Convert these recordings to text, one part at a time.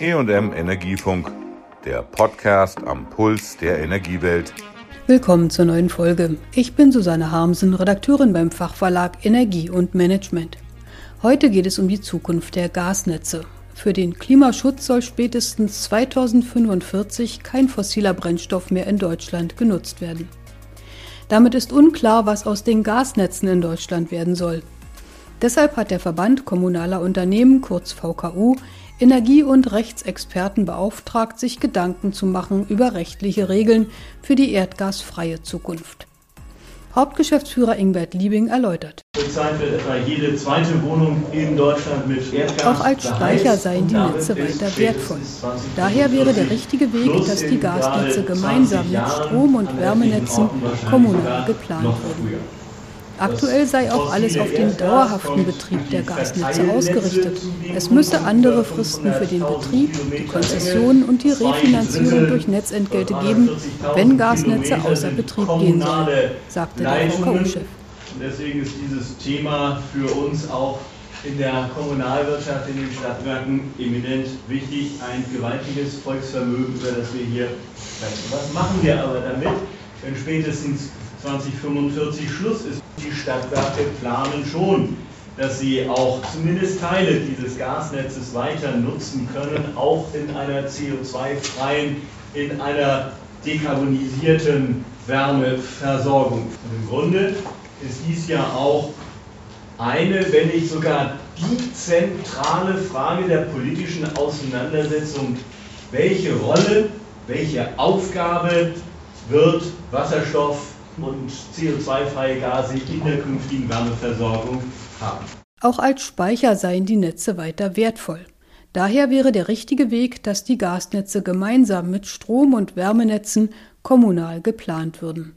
EM Energiefunk, der Podcast am Puls der Energiewelt. Willkommen zur neuen Folge. Ich bin Susanne Harmsen, Redakteurin beim Fachverlag Energie und Management. Heute geht es um die Zukunft der Gasnetze. Für den Klimaschutz soll spätestens 2045 kein fossiler Brennstoff mehr in Deutschland genutzt werden. Damit ist unklar, was aus den Gasnetzen in Deutschland werden soll. Deshalb hat der Verband kommunaler Unternehmen, kurz VKU, Energie- und Rechtsexperten beauftragt, sich Gedanken zu machen über rechtliche Regeln für die erdgasfreie Zukunft. Hauptgeschäftsführer Ingbert Liebing erläutert. Zurzeit wird etwa jede zweite Wohnung in Deutschland mit Erdgas Auch als Speicher seien die Netze weiter wertvoll. Daher wäre der richtige Weg, dass die Gasnetze gemeinsam mit Strom- und Wärmenetzen kommunal geplant würden. Aktuell sei auch alles auf den dauerhaften Betrieb der Gasnetze ausgerichtet. Es müsse andere Fristen für den Betrieb, die Konzessionen und die Refinanzierung durch Netzentgelte geben, wenn Gasnetze außer Betrieb gehen sollen, sagte der VKU-Chef. Deswegen ist dieses Thema für uns auch in der Kommunalwirtschaft, in den Stadtwerken eminent wichtig. Ein gewaltiges Volksvermögen, über das wir hier sprechen. Was machen wir aber damit, wenn spätestens 2045 Schluss ist. Die Stadtwerke planen schon, dass sie auch zumindest Teile dieses Gasnetzes weiter nutzen können, auch in einer CO2-freien, in einer dekarbonisierten Wärmeversorgung. Und im Grunde ist dies ja auch eine, wenn nicht sogar die zentrale Frage der politischen Auseinandersetzung. Welche Rolle, welche Aufgabe wird Wasserstoff und CO2-freie Gase in der künftigen Wärmeversorgung haben. Auch als Speicher seien die Netze weiter wertvoll. Daher wäre der richtige Weg, dass die Gasnetze gemeinsam mit Strom- und Wärmenetzen kommunal geplant würden.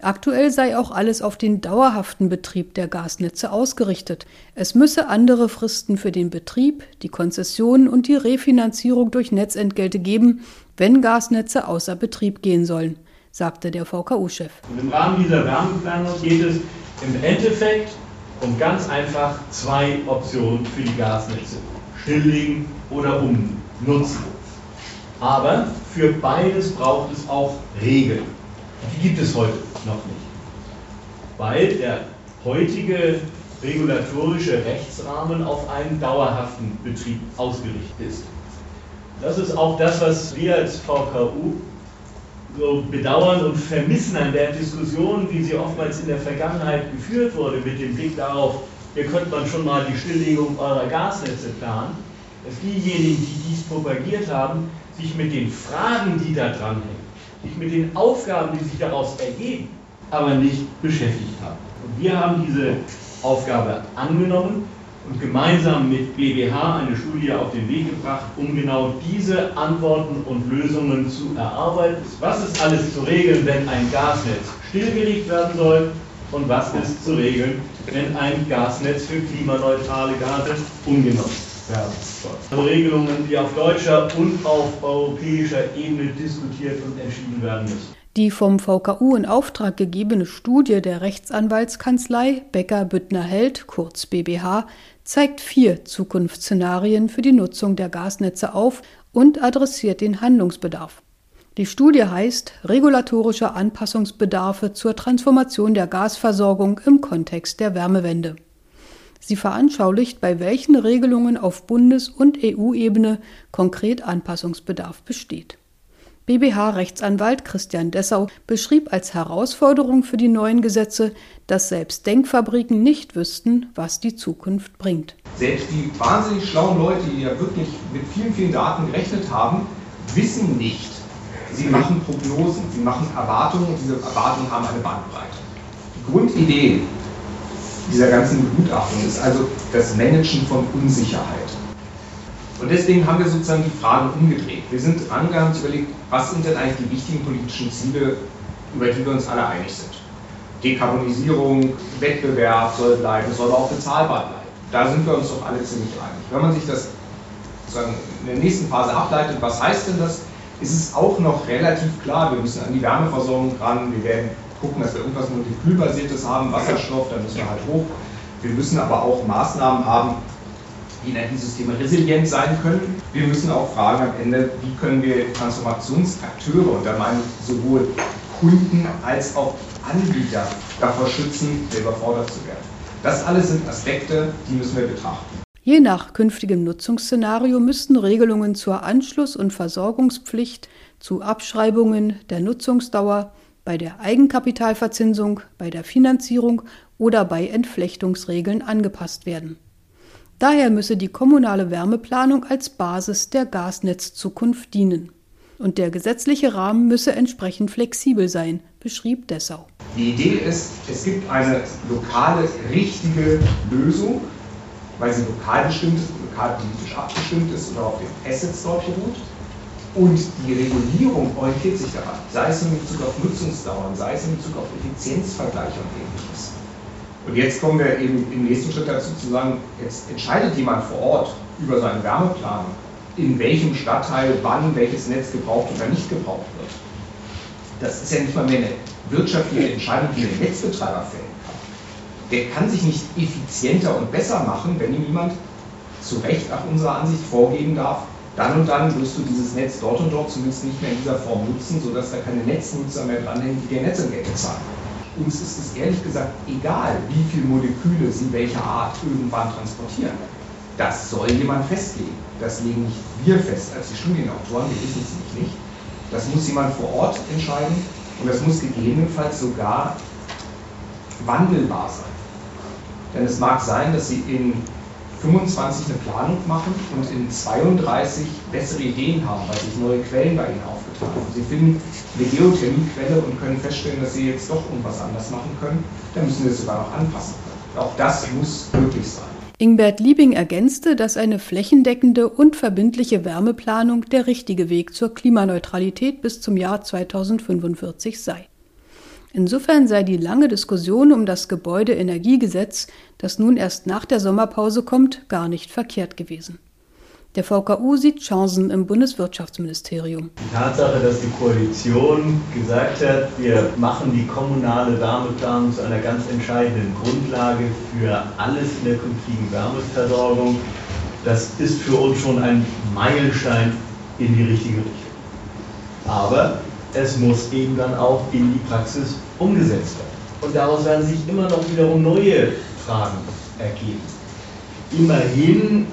Aktuell sei auch alles auf den dauerhaften Betrieb der Gasnetze ausgerichtet. Es müsse andere Fristen für den Betrieb, die Konzessionen und die Refinanzierung durch Netzentgelte geben, wenn Gasnetze außer Betrieb gehen sollen sagte der VKU-Chef. Im Rahmen dieser Wärmeplanung geht es im Endeffekt um ganz einfach zwei Optionen für die Gasnetze. Stilllegen oder umnutzen. Aber für beides braucht es auch Regeln. Die gibt es heute noch nicht. Weil der heutige regulatorische Rechtsrahmen auf einen dauerhaften Betrieb ausgerichtet ist. Das ist auch das, was wir als VKU so bedauern und vermissen an der Diskussion, wie sie oftmals in der Vergangenheit geführt wurde, mit dem Blick darauf, hier könnte man schon mal die Stilllegung eurer Gasnetze planen, dass diejenigen, die dies propagiert haben, sich mit den Fragen, die da dranhängen, sich mit den Aufgaben, die sich daraus ergeben, aber nicht beschäftigt haben. Und wir haben diese Aufgabe angenommen und gemeinsam mit BBH eine Studie auf den Weg gebracht, um genau diese Antworten und Lösungen zu erarbeiten. Was ist alles zu regeln, wenn ein Gasnetz stillgelegt werden soll und was ist zu regeln, wenn ein Gasnetz für klimaneutrale Gase umgenutzt werden soll. Also Regelungen, die auf deutscher und auf europäischer Ebene diskutiert und entschieden werden müssen. Die vom VKU in Auftrag gegebene Studie der Rechtsanwaltskanzlei Becker Büttner Held, kurz BBH, zeigt vier Zukunftsszenarien für die Nutzung der Gasnetze auf und adressiert den Handlungsbedarf. Die Studie heißt Regulatorische Anpassungsbedarfe zur Transformation der Gasversorgung im Kontext der Wärmewende. Sie veranschaulicht, bei welchen Regelungen auf Bundes- und EU-Ebene konkret Anpassungsbedarf besteht. BBH-Rechtsanwalt Christian Dessau beschrieb als Herausforderung für die neuen Gesetze, dass selbst Denkfabriken nicht wüssten, was die Zukunft bringt. Selbst die wahnsinnig schlauen Leute, die ja wirklich mit vielen, vielen Daten gerechnet haben, wissen nicht. Sie machen Prognosen, sie machen Erwartungen und diese Erwartungen haben eine Bandbreite. Die Grundidee dieser ganzen Begutachtung ist also das Managen von Unsicherheit. Und deswegen haben wir sozusagen die Fragen umgedreht. Wir sind rangegangen und überlegt, was sind denn eigentlich die wichtigen politischen Ziele, über die wir uns alle einig sind. Dekarbonisierung, Wettbewerb soll bleiben, soll auch bezahlbar bleiben. Da sind wir uns doch alle ziemlich einig. Wenn man sich das sozusagen in der nächsten Phase ableitet, was heißt denn das, ist es auch noch relativ klar, wir müssen an die Wärmeversorgung ran, wir werden gucken, dass wir irgendwas molekülbasiertes haben, Wasserstoff, da müssen wir halt hoch. Wir müssen aber auch Maßnahmen haben, Energiesysteme resilient sein können. Wir müssen auch fragen am Ende, wie können wir Transformationsakteure, und da meine ich sowohl Kunden als auch Anbieter davor schützen, überfordert zu werden. Das alles sind Aspekte, die müssen wir betrachten. Je nach künftigem Nutzungsszenario müssten Regelungen zur Anschluss- und Versorgungspflicht, zu Abschreibungen der Nutzungsdauer, bei der Eigenkapitalverzinsung, bei der Finanzierung oder bei Entflechtungsregeln angepasst werden. Daher müsse die kommunale Wärmeplanung als Basis der Gasnetzzukunft dienen. Und der gesetzliche Rahmen müsse entsprechend flexibel sein, beschrieb Dessau. Die Idee ist, es gibt eine lokale, richtige Lösung, weil sie lokal bestimmt ist, lokal politisch abgestimmt ist oder auf den Assets dort beruht. Und die Regulierung orientiert sich daran, sei es in Bezug auf Nutzungsdauern, sei es in Bezug auf Effizienzvergleiche und ähnliches. Und jetzt kommen wir eben im nächsten Schritt dazu zu sagen, jetzt entscheidet jemand vor Ort über seinen Wärmeplan, in welchem Stadtteil wann welches Netz gebraucht oder nicht gebraucht wird. Das ist ja nicht mal mehr eine wirtschaftliche Entscheidung, die der Netzbetreiber fällen kann. Der kann sich nicht effizienter und besser machen, wenn ihm jemand zu Recht nach unserer Ansicht vorgeben darf, dann und dann wirst du dieses Netz dort und dort zumindest nicht mehr in dieser Form nutzen, sodass da keine Netznutzer mehr dranhängen, die dir Netzentgelte zahlen. Uns ist es ehrlich gesagt egal, wie viele Moleküle sie welcher Art irgendwann transportieren. Das soll jemand festlegen. Das legen nicht wir fest als die Studienautoren, wir wissen es nicht. Das muss jemand vor Ort entscheiden und das muss gegebenenfalls sogar wandelbar sein. Denn es mag sein, dass Sie in 25 eine Planung machen und in 32 bessere Ideen haben, weil sich neue Quellen bei Ihnen aufgetan haben. Sie finden eine Geothermiequelle und können feststellen, dass Sie jetzt doch irgendwas anders machen können. Dann müssen Sie es sogar noch anpassen können. Auch das muss möglich sein. Ingbert Liebing ergänzte, dass eine flächendeckende und verbindliche Wärmeplanung der richtige Weg zur Klimaneutralität bis zum Jahr 2045 sei. Insofern sei die lange Diskussion um das Gebäudeenergiegesetz, das nun erst nach der Sommerpause kommt, gar nicht verkehrt gewesen. Der VKU sieht Chancen im Bundeswirtschaftsministerium. Die Tatsache, dass die Koalition gesagt hat, wir machen die kommunale Wärmeplanung zu einer ganz entscheidenden Grundlage für alles in der künftigen Wärmeversorgung, das ist für uns schon ein Meilenstein in die richtige Richtung. Aber es muss eben dann auch in die Praxis umgesetzt werden. Und daraus werden sich immer noch wiederum neue Fragen ergeben. Immerhin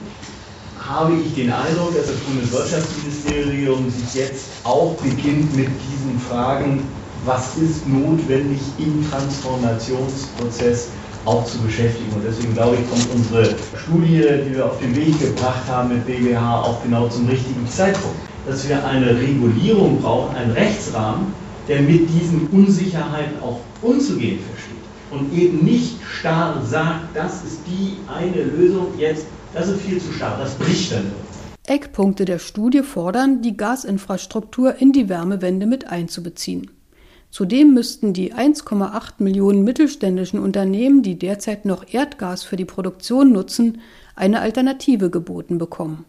habe ich den Eindruck, dass das Bundeswirtschaftsministerium sich jetzt auch beginnt mit diesen Fragen, was ist notwendig im Transformationsprozess auch zu beschäftigen. Und deswegen glaube ich, kommt unsere Studie, die wir auf den Weg gebracht haben mit BGH, auch genau zum richtigen Zeitpunkt. Dass wir eine Regulierung brauchen, einen Rechtsrahmen, der mit diesen Unsicherheiten auch umzugehen versteht. Und eben nicht starr sagt, das ist die eine Lösung, jetzt das ist viel zu stark, das bricht dann. Eckpunkte der Studie fordern, die Gasinfrastruktur in die Wärmewende mit einzubeziehen. Zudem müssten die 1,8 Millionen mittelständischen Unternehmen, die derzeit noch Erdgas für die Produktion nutzen, eine Alternative geboten bekommen.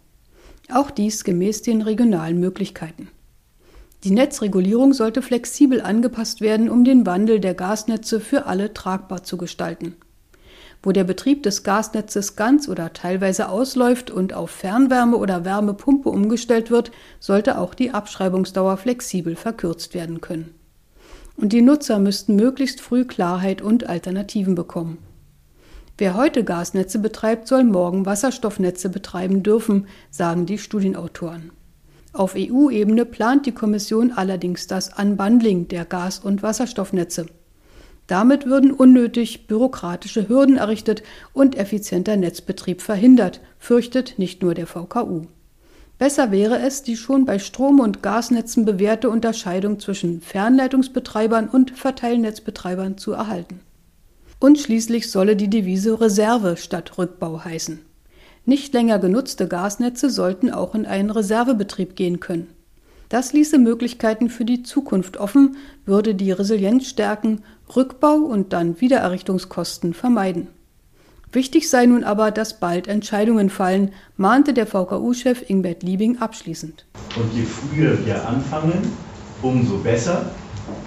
Auch dies gemäß den regionalen Möglichkeiten. Die Netzregulierung sollte flexibel angepasst werden, um den Wandel der Gasnetze für alle tragbar zu gestalten. Wo der Betrieb des Gasnetzes ganz oder teilweise ausläuft und auf Fernwärme oder Wärmepumpe umgestellt wird, sollte auch die Abschreibungsdauer flexibel verkürzt werden können. Und die Nutzer müssten möglichst früh Klarheit und Alternativen bekommen. Wer heute Gasnetze betreibt, soll morgen Wasserstoffnetze betreiben dürfen, sagen die Studienautoren. Auf EU-Ebene plant die Kommission allerdings das Unbundling der Gas- und Wasserstoffnetze. Damit würden unnötig bürokratische Hürden errichtet und effizienter Netzbetrieb verhindert, fürchtet nicht nur der VKU. Besser wäre es, die schon bei Strom- und Gasnetzen bewährte Unterscheidung zwischen Fernleitungsbetreibern und Verteilnetzbetreibern zu erhalten. Und schließlich solle die Devise Reserve statt Rückbau heißen. Nicht länger genutzte Gasnetze sollten auch in einen Reservebetrieb gehen können. Das ließe Möglichkeiten für die Zukunft offen, würde die Resilienz stärken, Rückbau und dann Wiedererrichtungskosten vermeiden. Wichtig sei nun aber, dass bald Entscheidungen fallen, mahnte der VKU-Chef Ingbert Liebing abschließend. Und je früher wir anfangen, umso besser.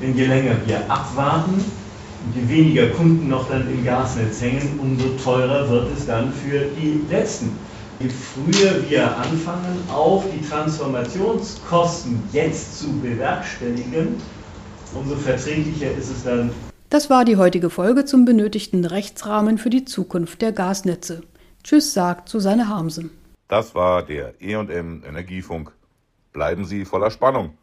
Denn je länger wir abwarten je weniger Kunden noch dann im Gasnetz hängen, umso teurer wird es dann für die Letzten. Je früher wir anfangen, auch die Transformationskosten jetzt zu bewerkstelligen, umso verträglicher ist es dann. Das war die heutige Folge zum benötigten Rechtsrahmen für die Zukunft der Gasnetze. Tschüss, sagt Susanne Harmsen. Das war der EM Energiefunk. Bleiben Sie voller Spannung.